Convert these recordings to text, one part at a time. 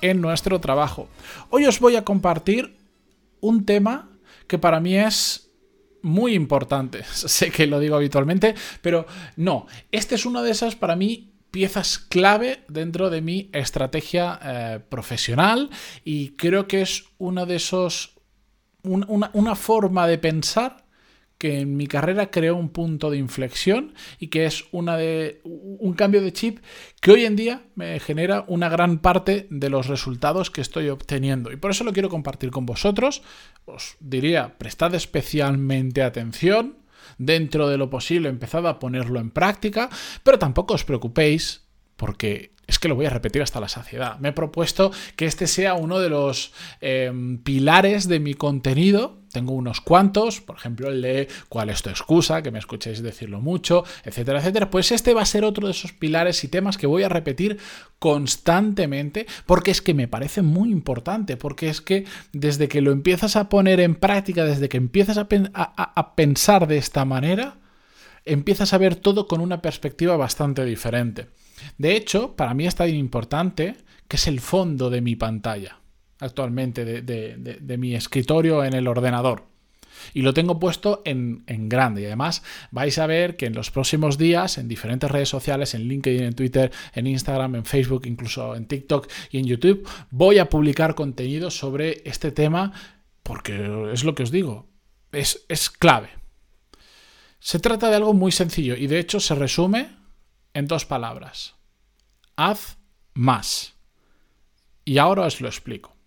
en nuestro trabajo. Hoy os voy a compartir un tema que para mí es muy importante. Sé que lo digo habitualmente, pero no, este es una de esas para mí piezas clave dentro de mi estrategia eh, profesional y creo que es uno de esos una, forma de pensar que en mi carrera creó un punto de inflexión y que es una de, un cambio de chip que hoy en día me genera una gran parte de los resultados que estoy obteniendo. Y por eso lo quiero compartir con vosotros. Os diría, prestad especialmente atención. Dentro de lo posible, empezad a ponerlo en práctica, pero tampoco os preocupéis porque es que lo voy a repetir hasta la saciedad. Me he propuesto que este sea uno de los em, pilares de mi contenido. Tengo unos cuantos, por ejemplo el de cuál es tu excusa, que me escuchéis decirlo mucho, etcétera, etcétera. Pues este va a ser otro de esos pilares y temas que voy a repetir constantemente porque es que me parece muy importante, porque es que desde que lo empiezas a poner en práctica, desde que empiezas a pensar de esta manera, empiezas a ver todo con una perspectiva bastante diferente. De hecho, para mí es tan importante que es el fondo de mi pantalla actualmente, de, mi escritorio en el ordenador. Y lo tengo puesto en, grande. Y además vais a ver que en los próximos días, en diferentes redes sociales, en LinkedIn, en Twitter, en Instagram, en Facebook, incluso en TikTok y en YouTube, voy a publicar contenido sobre este tema porque es lo que os digo, es, es clave. Se trata de algo muy sencillo y de hecho se resume en dos palabras. Haz más. Y ahora os lo explico.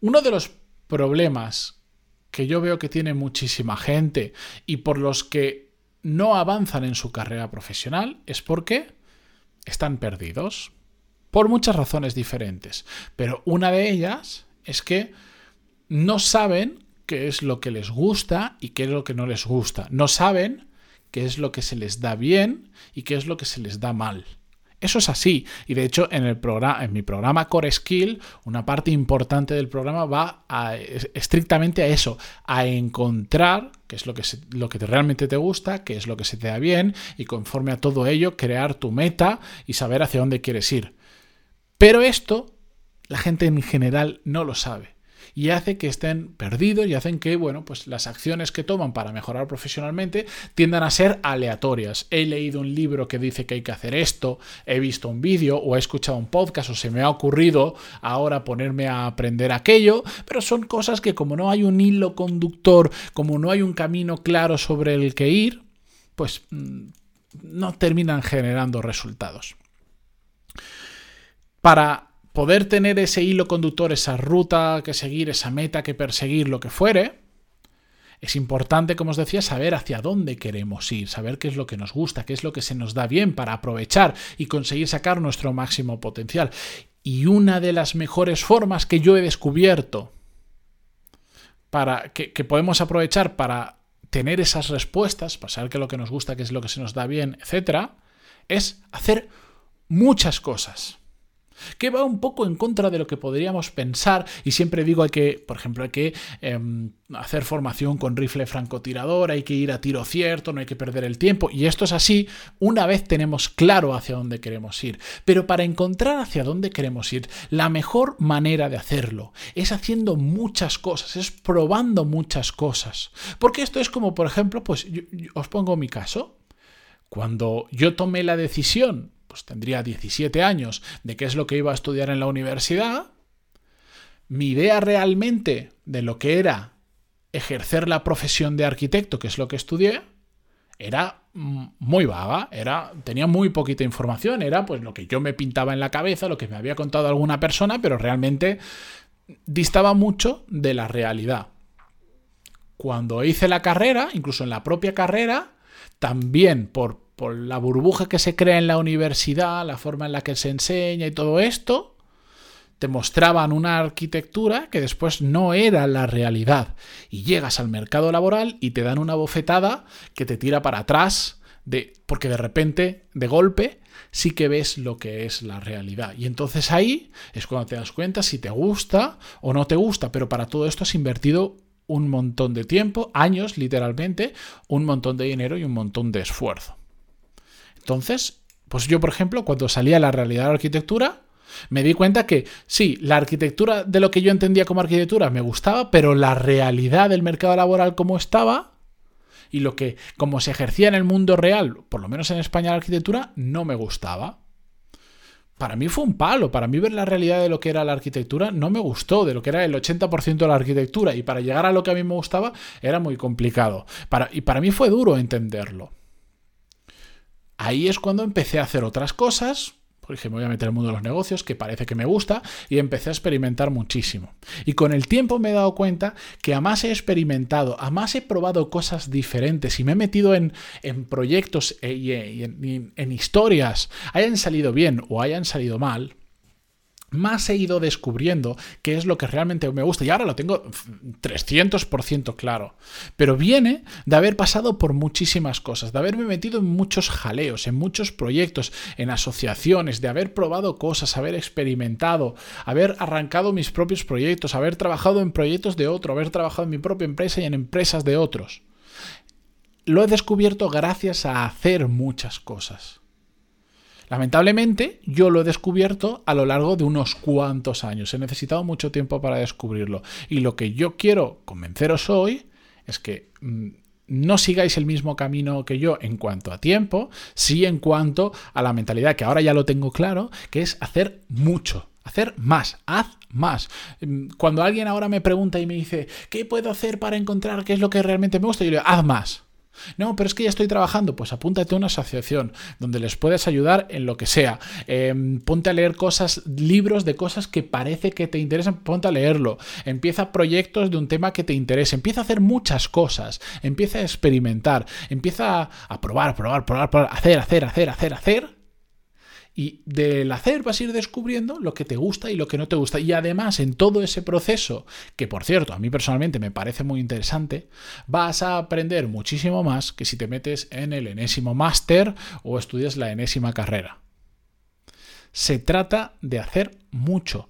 Uno de los problemas que yo veo que tiene muchísima gente y por los que no avanzan en su carrera profesional es porque están perdidos. Por muchas razones diferentes. Pero una de ellas es que no saben qué es lo que les gusta y qué es lo que no les gusta. No saben qué es lo que se les da bien y qué es lo que se les da mal. Eso es así. Y de hecho, en, el programa, en mi programa Core Skill, una parte importante del programa va estrictamente a eso, a encontrar qué es lo que, lo que realmente te gusta, qué es lo que se te da bien, y conforme a todo ello, crear tu meta y saber hacia dónde quieres ir. Pero esto, la gente en general no lo sabe y hace que estén perdidos y hacen que, bueno, pues las acciones que toman para mejorar profesionalmente tiendan a ser aleatorias. He leído un libro que dice que hay que hacer esto, he visto un vídeo o he escuchado un podcast o se me ha ocurrido ahora ponerme a aprender aquello, pero son cosas que como no hay un hilo conductor, como no hay un camino claro sobre el que ir, pues mm, no terminan generando resultados. Para poder tener ese hilo conductor, esa ruta que seguir, esa meta que perseguir, lo que fuere, es importante, como os decía, saber hacia dónde queremos ir, saber qué es lo que nos gusta, qué es lo que se nos da bien para aprovechar y conseguir sacar nuestro máximo potencial. Y una de las mejores formas que yo he descubierto para que, podemos aprovechar para tener esas respuestas, para saber qué es lo que nos gusta, qué es lo que se nos da bien, etc., es hacer muchas cosas que va un poco en contra de lo que podríamos pensar y siempre digo hay que, por ejemplo, hay que em, hacer formación con rifle francotirador, hay que ir a tiro cierto, no hay que perder el tiempo y esto es así una vez tenemos claro hacia dónde queremos ir. Pero para encontrar hacia dónde queremos ir, la mejor manera de hacerlo es haciendo muchas cosas, es probando muchas cosas. Porque esto es como, por ejemplo, pues os pongo mi caso. Cuando yo tomé la decisión pues tendría 17 años, de qué es lo que iba a estudiar en la universidad, mi idea realmente de lo que era ejercer la profesión de arquitecto, que es lo que estudié, era muy vaga, era, tenía muy poquita información, era pues lo que yo me pintaba en la cabeza, lo que me había contado alguna persona, pero realmente distaba mucho de la realidad. Cuando hice la carrera, incluso en la propia carrera, también por por la burbuja que se crea en la universidad, la forma en la que se enseña y todo esto, te mostraban una arquitectura que después no era la realidad. Y llegas al mercado laboral y te dan una bofetada que te tira para atrás, de, porque de repente, de golpe, sí que ves lo que es la realidad. Y entonces ahí es cuando te das cuenta si te gusta o no te gusta, pero para todo esto has invertido un montón de tiempo, años literalmente, un montón de dinero y un montón de esfuerzo. Entonces, pues yo, por ejemplo, cuando salía la realidad de la arquitectura, me di cuenta que sí, la arquitectura de lo que yo entendía como arquitectura me gustaba, pero la realidad del mercado laboral como estaba y lo que como se ejercía en el mundo real, por lo menos en España la arquitectura, no me gustaba. Para mí fue un palo, para mí ver la realidad de lo que era la arquitectura no me gustó, de lo que era el 80% de la arquitectura, y para llegar a lo que a mí me gustaba era muy complicado. Para, y para mí fue duro entenderlo. Ahí es cuando empecé a hacer otras cosas, dije, me voy a meter en el mundo de los negocios, que parece que me gusta, y empecé a experimentar muchísimo. Y con el tiempo me he dado cuenta que a más he experimentado, a más he probado cosas diferentes y me he metido en, proyectos e, y en historias, hayan salido bien o hayan salido mal, más he ido descubriendo qué es lo que realmente me gusta. Y ahora lo tengo 300% claro. Pero viene de haber pasado por muchísimas cosas, de haberme metido en muchos jaleos, en muchos proyectos, en asociaciones, de haber probado cosas, haber experimentado, haber arrancado mis propios proyectos, haber trabajado en proyectos de otro, haber trabajado en mi propia empresa y en empresas de otros. Lo he descubierto gracias a hacer muchas cosas. Lamentablemente, yo lo he descubierto a lo largo de unos cuantos años. He necesitado mucho tiempo para descubrirlo. Y lo que yo quiero convenceros hoy es que mm, no sigáis el mismo camino que yo en cuanto a tiempo, sí en cuanto a la mentalidad, que ahora ya lo tengo claro, que es hacer mucho. Hacer más, haz más. Mm, cuando alguien ahora me pregunta y me dice, ¿qué puedo hacer para encontrar qué es lo que realmente me gusta? Yo le digo, haz más. No, pero es que ya estoy trabajando. Pues apúntate a una asociación donde les puedes ayudar en lo que sea. Em, ponte a leer cosas, libros de cosas que parece que te interesan, ponte a leerlo. Empieza proyectos de un tema que te interese. Empieza a hacer muchas cosas. Empieza a experimentar. Empieza a probar, probar, probar, probar, hacer, hacer, hacer, hacer, hacer y del hacer vas a ir descubriendo lo que te gusta y lo que no te gusta. Y además, en todo ese proceso, que por cierto, a mí personalmente me parece muy interesante, vas a aprender muchísimo más que si te metes en el enésimo máster o estudias la enésima carrera. Se trata de hacer mucho.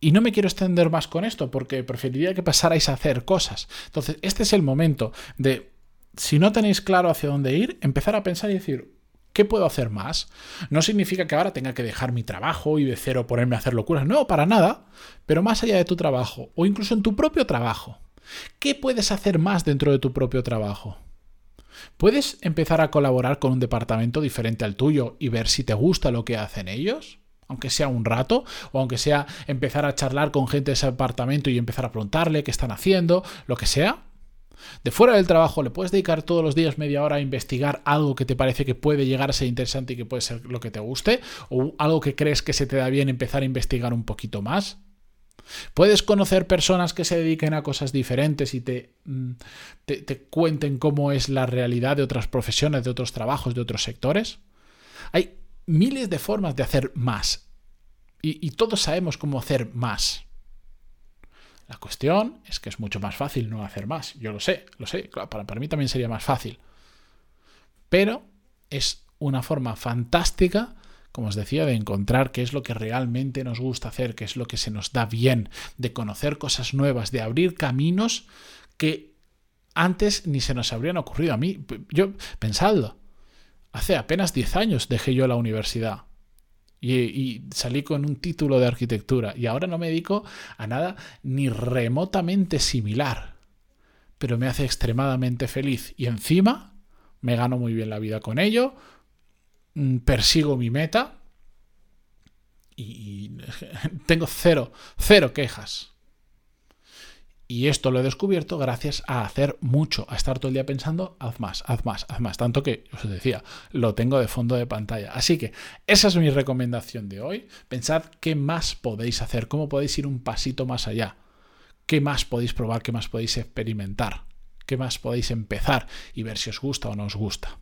Y no me quiero extender más con esto porque preferiría que pasarais a hacer cosas. Entonces, este es el momento de, si no tenéis claro hacia dónde ir, empezar a pensar y decir, ¿Qué puedo hacer más? No significa que ahora tenga que dejar mi trabajo y de cero ponerme a hacer locuras. No, para nada. Pero más allá de tu trabajo, o incluso en tu propio trabajo, ¿qué puedes hacer más dentro de tu propio trabajo? ¿Puedes empezar a colaborar con un departamento diferente al tuyo y ver si te gusta lo que hacen ellos? Aunque sea un rato, o aunque sea empezar a charlar con gente de ese departamento y empezar a preguntarle qué están haciendo, lo que sea. De fuera del trabajo, ¿le puedes dedicar todos los días media hora a investigar algo que te parece que puede llegar a ser interesante y que puede ser lo que te guste? ¿O algo que crees que se te da bien empezar a investigar un poquito más? ¿Puedes conocer personas que se dediquen a cosas diferentes y te, mm, te, cuenten cómo es la realidad de otras profesiones, de otros trabajos, de otros sectores? Hay miles de formas de hacer más. y todos sabemos cómo hacer más. La cuestión es que es mucho más fácil no hacer más. Yo lo sé, lo sé. para, para mí también sería más fácil. Pero es una forma fantástica, como os decía, de encontrar qué es lo que realmente nos gusta hacer, qué es lo que se nos da bien, de conocer cosas nuevas, de abrir caminos que antes ni se nos habrían ocurrido a mí. Yo, pensadlo, hace apenas 10 años dejé yo la universidad y, salí con un título de arquitectura y ahora no me dedico a nada ni remotamente similar, pero me hace extremadamente feliz y encima me gano muy bien la vida con ello, mm, persigo mi meta y tengo cero, cero quejas. Y esto lo he descubierto gracias a hacer mucho, a estar todo el día pensando, haz más, haz más, haz más. Tanto que, os decía, lo tengo de fondo de pantalla. Así que esa es mi recomendación de hoy. Pensad qué más podéis hacer, cómo podéis ir un pasito más allá, qué más podéis probar, qué más podéis experimentar, qué más podéis empezar y ver si os gusta o no os gusta.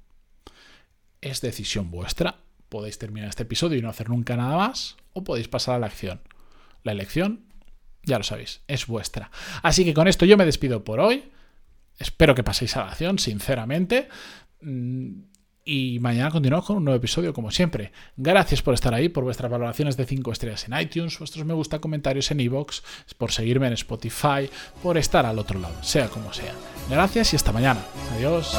Es decisión vuestra, Podéis terminar este episodio y no hacer nunca nada más, o podéis pasar a la acción. La elección, ya lo sabéis, es vuestra. Así que con esto yo me despido por hoy. Espero que paséis a la acción, sinceramente. Mm, y mañana continuamos con un nuevo episodio, como siempre. Gracias por estar ahí, por vuestras valoraciones de 5 estrellas en iTunes, vuestros me gusta, comentarios en iVoox, por seguirme en Spotify, por estar al otro lado, sea como sea. Gracias y hasta mañana. Adiós.